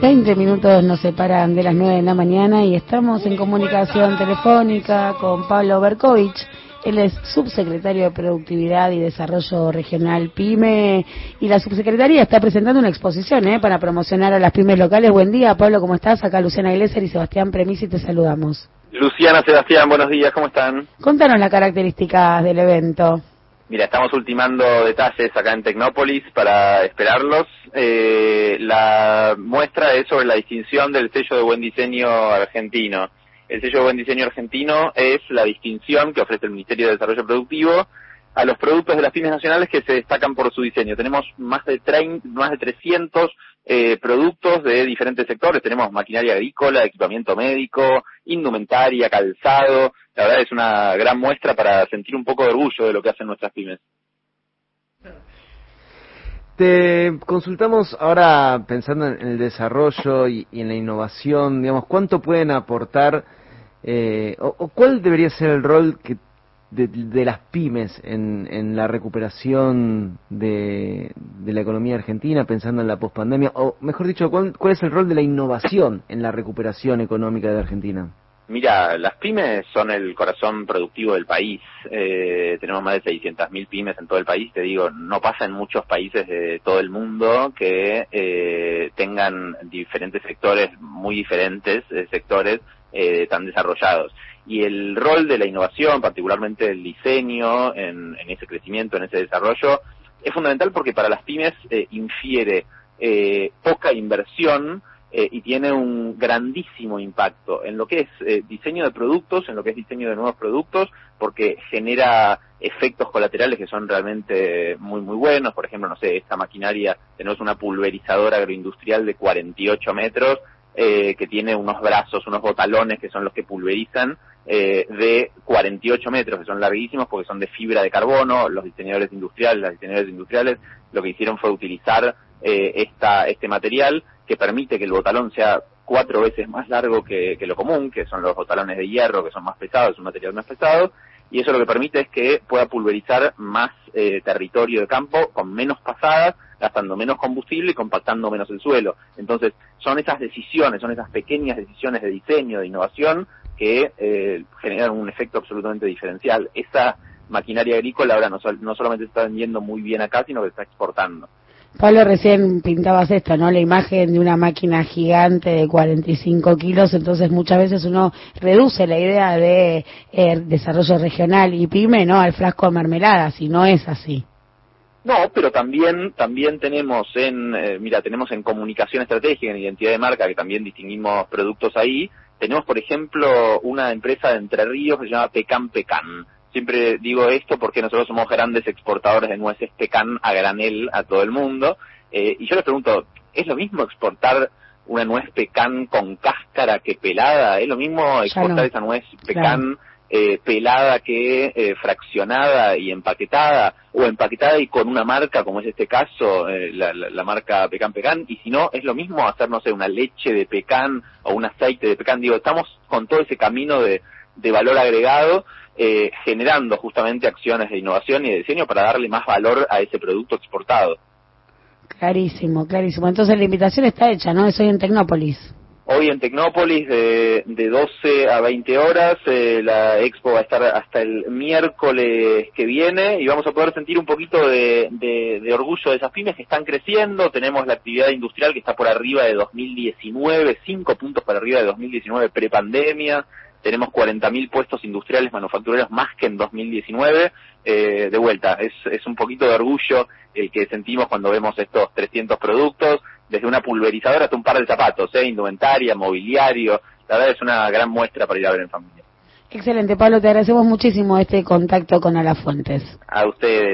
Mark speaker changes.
Speaker 1: 20 minutos nos separan de las 9 de la mañana y estamos en comunicación telefónica con Pablo Berkovich. Él es subsecretario de Productividad y Desarrollo Regional PYME y la subsecretaría está presentando una exposición ¿eh? para promocionar a las pymes locales. Buen día, Pablo, ¿cómo estás? Acá Luciana Iglesias y Sebastián Premisi te saludamos.
Speaker 2: Luciana, Sebastián, buenos días, ¿cómo están?
Speaker 1: Contanos las características del evento.
Speaker 2: Mira, estamos ultimando detalles acá en Tecnópolis para esperarlos. Eh, la muestra es sobre la distinción del sello de buen diseño argentino. El sello de buen diseño argentino es la distinción que ofrece el Ministerio de Desarrollo Productivo a los productos de las pymes nacionales que se destacan por su diseño. Tenemos más de, 30, más de 300 eh, productos de diferentes sectores. Tenemos maquinaria agrícola, equipamiento médico, indumentaria, calzado. La verdad es una gran muestra para sentir un poco de orgullo de lo que hacen nuestras pymes.
Speaker 3: Te consultamos ahora pensando en el desarrollo y, en la innovación, digamos, ¿cuánto pueden aportar eh, o, cuál debería ser el rol que de, las pymes en, la recuperación de, la economía argentina, pensando en la pospandemia? O mejor dicho, ¿cuál, ¿cuál es el rol de la innovación en la recuperación económica de Argentina?
Speaker 2: Mira, las pymes son el corazón productivo del país. Eh, tenemos más de 600.000 pymes en todo el país. Te digo, no pasa en muchos países de todo el mundo que eh, tengan diferentes sectores, muy diferentes eh, sectores eh, tan desarrollados y el rol de la innovación, particularmente el diseño en, ese crecimiento, en ese desarrollo, es fundamental porque para las pymes eh, infiere eh, poca inversión eh, y tiene un grandísimo impacto en lo que es diseño de productos, en lo que es diseño de nuevos productos, porque genera efectos colaterales que son realmente muy muy buenos. Por ejemplo, no sé, esta maquinaria, tenemos una pulverizadora agroindustrial de 48 metros que tiene unos brazos, unos botalones que son los que pulverizan eh, de 48 metros, que son larguísimos porque son de fibra de carbono. Los diseñadores industriales, las diseñadores industriales, lo que hicieron fue utilizar eh, esta, este material que permite que el botalón sea cuatro veces más largo que, lo común, que son los botalones de hierro, que son más pesados, es un material más pesado, y eso lo que permite es que pueda pulverizar más eh, territorio de campo con menos pasadas, gastando menos combustible y compactando menos el suelo. Entonces, son esas decisiones, son esas pequeñas decisiones de diseño, de innovación, que eh, generan un efecto absolutamente diferencial. Esa maquinaria agrícola ahora no, no solamente se está vendiendo muy bien acá, sino que se está exportando.
Speaker 1: Pablo, recién pintabas esto, ¿no? La imagen de una máquina gigante de 45 kilos, entonces muchas veces uno reduce la idea de eh, desarrollo regional y pyme, ¿no? Al frasco de mermelada, si no es así.
Speaker 2: No, pero también también tenemos en, eh, mira, tenemos en comunicación estratégica, en identidad de marca, que también distinguimos productos ahí, tenemos, por ejemplo, una empresa de Entre Ríos que se llama Pecan Pecan. Siempre digo esto porque nosotros somos grandes exportadores de nueces pecan a granel a todo el mundo. Eh, y yo les pregunto, ¿es lo mismo exportar una nuez pecan con cáscara que pelada? ¿Es lo mismo exportar esa nuez pecan eh, pelada que eh, fraccionada y empaquetada, o empaquetada y con una marca, como es este caso, eh, la, marca Pecan Pecan, y si no, es lo mismo hacer, no sé, una leche de pecan o un aceite de pecan. Digo, estamos con todo ese camino de, de valor agregado, generando justamente acciones de innovación y de diseño para darle más valor a ese producto exportado.
Speaker 1: Clarísimo, clarísimo. Entonces la invitación está hecha, ¿no? Soy en Tecnópolis.
Speaker 2: Hoy en Tecnópolis de, de 12 a 20 horas, eh, la expo va a estar hasta el miércoles que viene y vamos a poder sentir un poquito de, de, orgullo de esas pymes que están creciendo. Tenemos la actividad industrial que está por arriba de 2019, cinco puntos para arriba de 2019 prepandemia. Tenemos 40.000 puestos industriales manufactureros más que en 2019. Eh, de vuelta, es, es un poquito de orgullo el que sentimos cuando vemos estos 300 productos desde una pulverizadora hasta un par de zapatos, ¿eh? indumentaria, mobiliario. La verdad es una gran muestra para ir a ver en familia.
Speaker 1: Excelente, Pablo, te agradecemos muchísimo este contacto con Alafuentes.
Speaker 2: A ustedes.